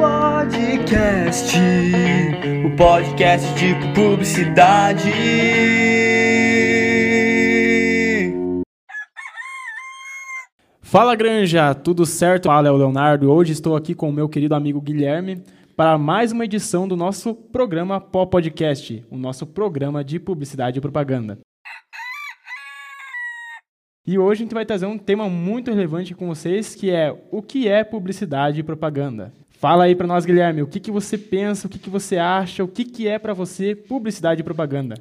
Podcast, o podcast de publicidade. Fala Granja, tudo certo? Fala, é o Leonardo. Hoje estou aqui com o meu querido amigo Guilherme para mais uma edição do nosso programa Pó Podcast, o nosso programa de publicidade e propaganda. E hoje a gente vai trazer um tema muito relevante com vocês, que é o que é publicidade e propaganda. Fala aí para nós, Guilherme, o que, que você pensa, o que, que você acha, o que, que é para você publicidade e propaganda?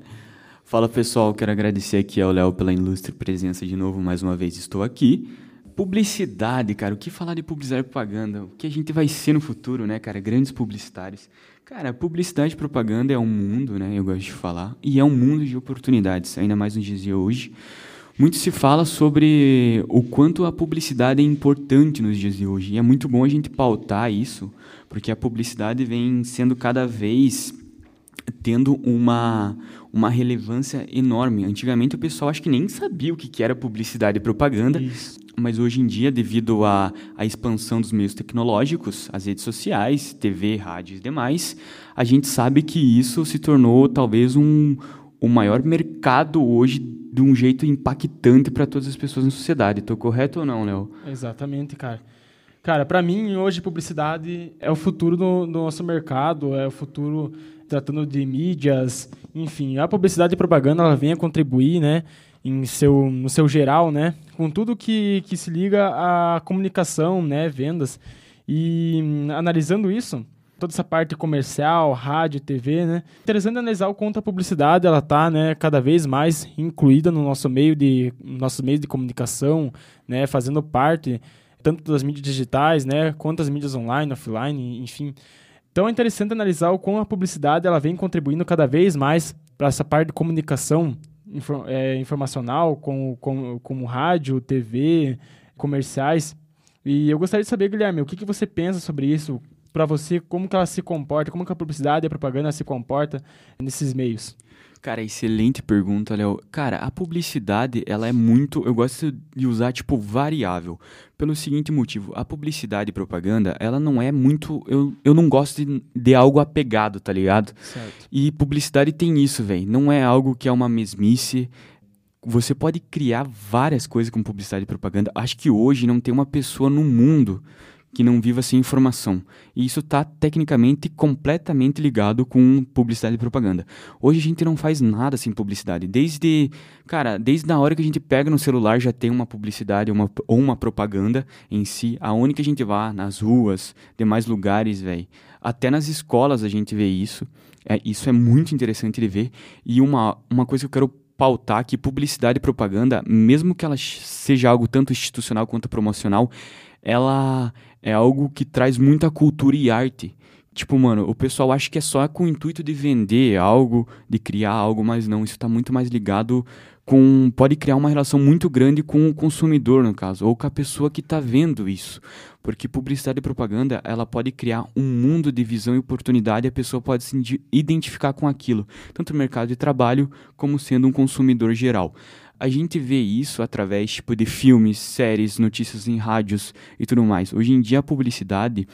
Fala pessoal, quero agradecer aqui ao Léo pela ilustre presença de novo, mais uma vez estou aqui. Publicidade, cara, o que falar de publicidade e propaganda? O que a gente vai ser no futuro, né, cara? Grandes publicitários. Cara, publicidade e propaganda é um mundo, né, eu gosto de falar, e é um mundo de oportunidades, ainda mais nos dias de hoje. Muito se fala sobre o quanto a publicidade é importante nos dias de hoje. E é muito bom a gente pautar isso, porque a publicidade vem sendo cada vez tendo uma, uma relevância enorme. Antigamente o pessoal acho que nem sabia o que era publicidade e propaganda, Isso. mas hoje em dia, devido à, à expansão dos meios tecnológicos, as redes sociais, TV, rádio e demais, a gente sabe que isso se tornou talvez um, o maior mercado hoje de um jeito impactante para todas as pessoas na sociedade. Estou correto ou não, Léo? Exatamente, cara. Cara, para mim, hoje, publicidade é o futuro do, do, nosso mercado, é o futuro tratando de mídias, enfim. A publicidade e propaganda, ela vem a contribuir, né, em seu, no seu geral, né, com tudo que, que se liga à comunicação, né, vendas. E analisando isso, toda essa parte comercial, rádio, TV, né? Interessante analisar o quanto a publicidade ela tá, né, cada vez mais incluída no nosso meio de nossos meios de comunicação, né, fazendo parte tanto das mídias digitais, né, quanto das mídias online, offline, enfim. Então é interessante analisar o como a publicidade ela vem contribuindo cada vez mais para essa parte de comunicação é, informacional, como, como, como rádio, TV, comerciais. E eu gostaria de saber, Guilherme, o que, que você pensa sobre isso? Para você como que ela se comporta, como que a publicidade e a propaganda se comporta nesses meios? Cara, excelente pergunta, Léo. Cara, a publicidade, ela é muito. Eu gosto de usar, tipo, variável. Pelo seguinte motivo: a publicidade e propaganda, ela não é muito. Eu, eu não gosto de, de algo apegado, tá ligado? Certo. E publicidade tem isso, velho. Não é algo que é uma mesmice. Você pode criar várias coisas com publicidade e propaganda. Acho que hoje não tem uma pessoa no mundo que não viva sem informação. E isso está tecnicamente completamente ligado com publicidade e propaganda. Hoje a gente não faz nada sem publicidade. Desde, cara, desde a hora que a gente pega no celular já tem uma publicidade uma, ou uma propaganda em si. Aonde que a gente vá, nas ruas, demais lugares, velho. Até nas escolas a gente vê isso. É, isso é muito interessante de ver. E uma, uma coisa que eu quero pautar que publicidade e propaganda, mesmo que ela seja algo tanto institucional quanto promocional, ela é algo que traz muita cultura e arte. Tipo, mano, o pessoal acha que é só com o intuito de vender algo, de criar algo, mas não, isso está muito mais ligado com. Pode criar uma relação muito grande com o consumidor, no caso, ou com a pessoa que está vendo isso. Porque publicidade e propaganda, ela pode criar um mundo de visão e oportunidade e a pessoa pode se identificar com aquilo, tanto no mercado de trabalho como sendo um consumidor geral a gente vê isso através tipo de filmes, séries, notícias em rádios e tudo mais. Hoje em dia a publicidade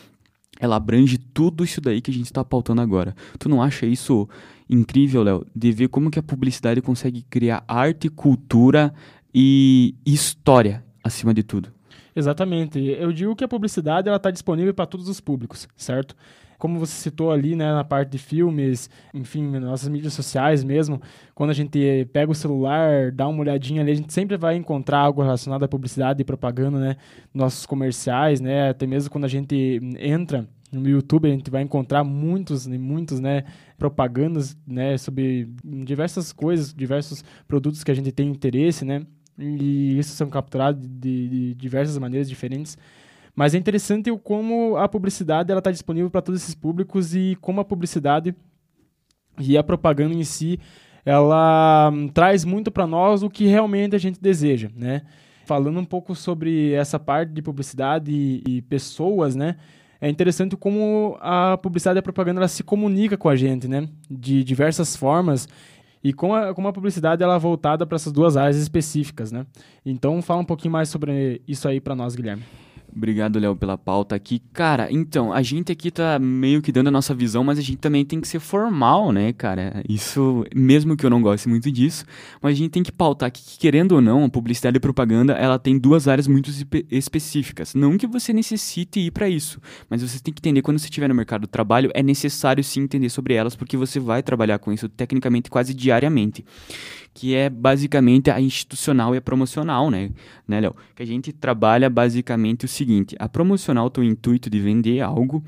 ela abrange tudo isso daí que a gente está pautando agora. Tu não acha isso incrível, Léo? De ver como que a publicidade consegue criar arte, cultura e história acima de tudo. Exatamente. Eu digo que a publicidade ela está disponível para todos os públicos, certo? Como você citou ali, né, na parte de filmes, enfim, nossas mídias sociais mesmo, quando a gente pega o celular, dá uma olhadinha ali, a gente sempre vai encontrar algo relacionado à publicidade e propaganda, né, nossos comerciais, né, até mesmo quando a gente entra no YouTube a gente vai encontrar muitos e muitos né propagandas né sobre diversas coisas diversos produtos que a gente tem interesse né e isso são capturados de, de diversas maneiras diferentes mas é interessante o como a publicidade ela está disponível para todos esses públicos e como a publicidade e a propaganda em si ela hum, traz muito para nós o que realmente a gente deseja, né? Falando um pouco sobre essa parte de publicidade e, e pessoas, né? É interessante como a publicidade e a propaganda ela se comunica com a gente, né? De diversas formas e como a, como a publicidade ela é voltada para essas duas áreas específicas, né? Então fala um pouquinho mais sobre isso aí para nós, Guilherme. Obrigado, Léo, pela pauta aqui. Cara, então, a gente aqui tá meio que dando a nossa visão, mas a gente também tem que ser formal, né, cara? Isso, mesmo que eu não goste muito disso, mas a gente tem que pautar que, querendo ou não, a publicidade e propaganda, ela tem duas áreas muito espe específicas. Não que você necessite ir para isso, mas você tem que entender quando você estiver no mercado do trabalho, é necessário sim entender sobre elas, porque você vai trabalhar com isso tecnicamente quase diariamente que é basicamente a institucional e a promocional, né, né, Léo? Que a gente trabalha basicamente o seguinte: a promocional tem o intuito de vender algo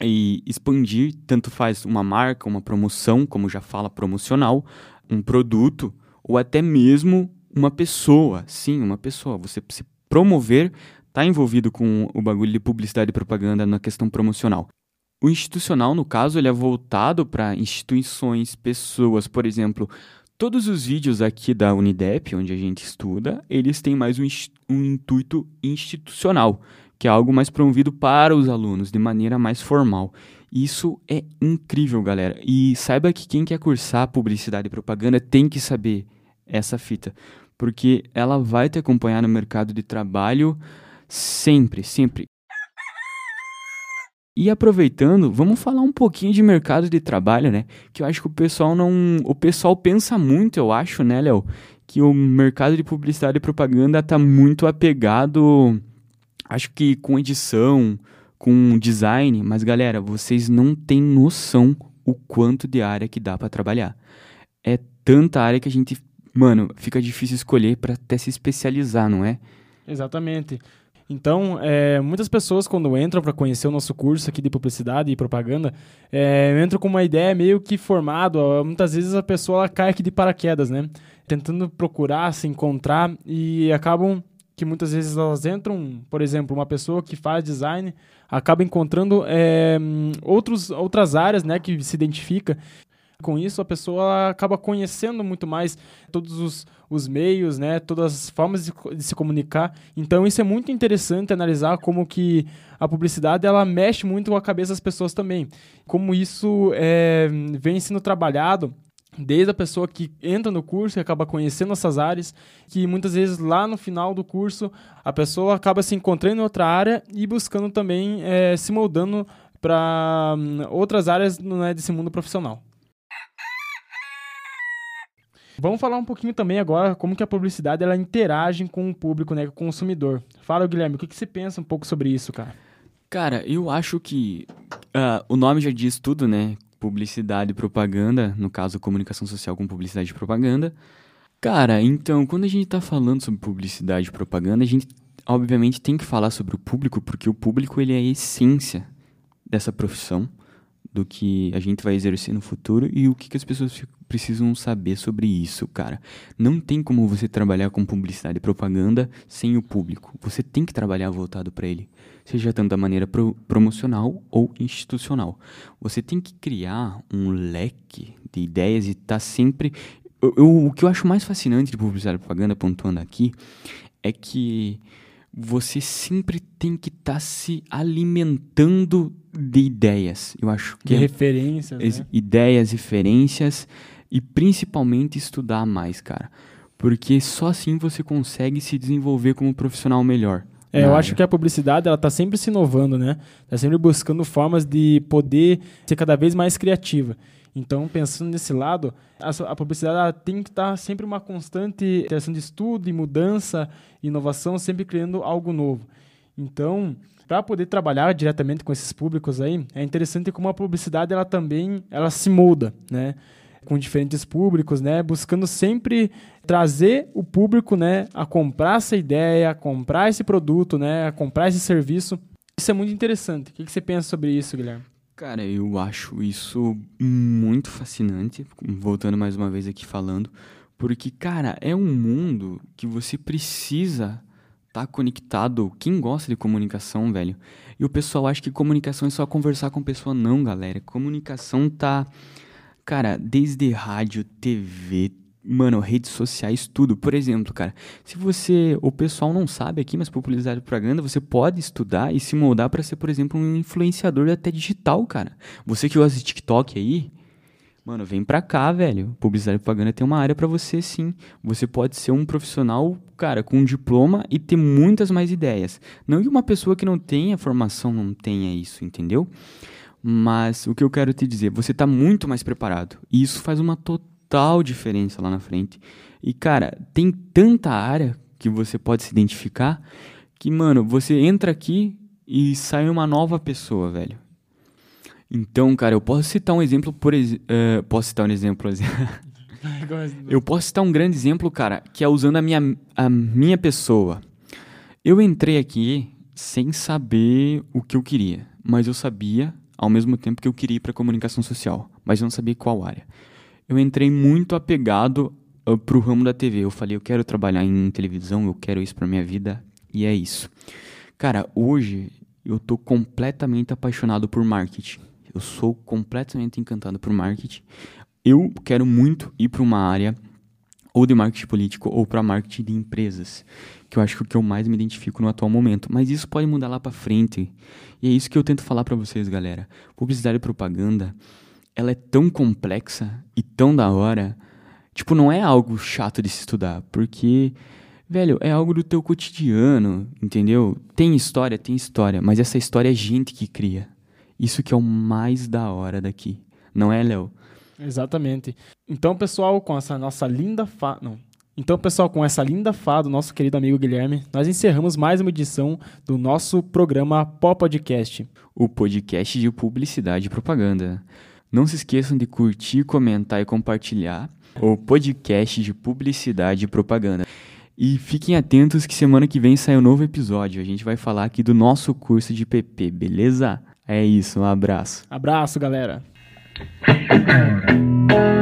e expandir, tanto faz uma marca, uma promoção, como já fala promocional, um produto ou até mesmo uma pessoa. Sim, uma pessoa. Você se promover está envolvido com o bagulho de publicidade e propaganda na questão promocional. O institucional, no caso, ele é voltado para instituições, pessoas, por exemplo, Todos os vídeos aqui da Unidep, onde a gente estuda, eles têm mais um, um intuito institucional, que é algo mais promovido para os alunos, de maneira mais formal. Isso é incrível, galera. E saiba que quem quer cursar publicidade e propaganda tem que saber essa fita, porque ela vai te acompanhar no mercado de trabalho sempre, sempre. E aproveitando, vamos falar um pouquinho de mercado de trabalho, né? Que eu acho que o pessoal não. O pessoal pensa muito, eu acho, né, Léo? Que o mercado de publicidade e propaganda tá muito apegado, acho que com edição, com design, mas galera, vocês não têm noção o quanto de área que dá para trabalhar. É tanta área que a gente, mano, fica difícil escolher para até se especializar, não é? Exatamente. Então, é, muitas pessoas, quando entram para conhecer o nosso curso aqui de publicidade e propaganda, é, entram com uma ideia meio que formada. Muitas vezes a pessoa cai aqui de paraquedas, né? Tentando procurar, se encontrar e acabam que muitas vezes elas entram, por exemplo, uma pessoa que faz design acaba encontrando é, outros, outras áreas né, que se identifica com isso, a pessoa acaba conhecendo muito mais todos os, os meios, né, todas as formas de, de, se comunicar. Então, isso é muito interessante analisar como que a publicidade ela mexe muito com a cabeça das pessoas também. Como isso é, vem sendo trabalhado desde a pessoa que entra no curso e acaba conhecendo essas áreas, que muitas vezes lá no final do curso a pessoa acaba se encontrando em outra área e buscando também é, se moldando para hum, outras áreas né, desse mundo profissional. Vamos falar um pouquinho também agora como que a publicidade ela interage com o público, né, com o consumidor. Fala, Guilherme, o que, que você pensa um pouco sobre isso, cara? Cara, eu acho que uh, o nome já diz tudo, né? Publicidade e propaganda, no caso, comunicação social com publicidade e propaganda. Cara, então, quando a gente tá falando sobre publicidade e propaganda, a gente obviamente tem que falar sobre o público, porque o público ele é a essência dessa profissão do que a gente vai exercer no futuro e o que, que as pessoas precisam saber sobre isso, cara. Não tem como você trabalhar com publicidade e propaganda sem o público. Você tem que trabalhar voltado para ele, seja tanto da maneira pro promocional ou institucional. Você tem que criar um leque de ideias e estar tá sempre. Eu, eu, o que eu acho mais fascinante de publicidade e propaganda, pontuando aqui, é que você sempre tem que estar tá se alimentando de ideias. Eu acho que de é, referências, né? ideias, referências e principalmente estudar mais, cara. Porque só assim você consegue se desenvolver como profissional melhor. É, eu acho que a publicidade ela tá sempre se inovando, né? Tá sempre buscando formas de poder ser cada vez mais criativa. Então, pensando nesse lado, a, a publicidade tem que estar tá sempre uma constante interação de estudo e mudança, inovação, sempre criando algo novo. Então, para poder trabalhar diretamente com esses públicos aí, é interessante como a publicidade ela também ela se molda, né? Com diferentes públicos, né? Buscando sempre trazer o público, né, a comprar essa ideia, a comprar esse produto, né, a comprar esse serviço. Isso é muito interessante. O que você pensa sobre isso, Guilherme? Cara, eu acho isso muito fascinante, voltando mais uma vez aqui falando, porque, cara, é um mundo que você precisa estar tá conectado. Quem gosta de comunicação, velho? E o pessoal acha que comunicação é só conversar com pessoa. Não, galera. Comunicação tá. Cara, desde rádio, TV, Mano, redes sociais, tudo. Por exemplo, cara, se você. O pessoal não sabe aqui, mas publicidade e propaganda, você pode estudar e se moldar para ser, por exemplo, um influenciador até digital, cara. Você que usa TikTok aí, Mano, vem pra cá, velho. Publicidade e propaganda tem uma área para você, sim. Você pode ser um profissional, cara, com um diploma e ter muitas mais ideias. Não que uma pessoa que não tenha formação não tenha isso, entendeu? Mas o que eu quero te dizer, você tá muito mais preparado. E isso faz uma total diferença lá na frente. E, cara, tem tanta área que você pode se identificar que, mano, você entra aqui e sai uma nova pessoa, velho. Então, cara, eu posso citar um exemplo, por uh, posso citar um exemplo, eu posso citar um grande exemplo, cara, que é usando a minha, a minha pessoa. Eu entrei aqui sem saber o que eu queria, mas eu sabia ao mesmo tempo que eu queria ir para comunicação social, mas eu não sabia qual área. Eu entrei muito apegado uh, pro ramo da TV. Eu falei, eu quero trabalhar em televisão, eu quero isso para minha vida, e é isso. Cara, hoje eu tô completamente apaixonado por marketing. Eu sou completamente encantado por marketing. Eu quero muito ir para uma área ou de marketing político ou para marketing de empresas, que eu acho que é o que eu mais me identifico no atual momento. Mas isso pode mudar lá para frente. E é isso que eu tento falar para vocês, galera. Publicidade e propaganda, ela é tão complexa e tão da hora. Tipo, não é algo chato de se estudar, porque velho, é algo do teu cotidiano, entendeu? Tem história, tem história, mas essa história é gente que cria. Isso que é o mais da hora daqui. Não é, Léo? Exatamente. Então, pessoal, com essa nossa linda fa... Não. Então, pessoal, com essa linda fala do nosso querido amigo Guilherme, nós encerramos mais uma edição do nosso programa Pó Podcast. O podcast de publicidade e propaganda. Não se esqueçam de curtir, comentar e compartilhar o podcast de publicidade e propaganda. E fiquem atentos que semana que vem sai um novo episódio. A gente vai falar aqui do nosso curso de PP, beleza? É isso, um abraço. Abraço, galera. Thank you.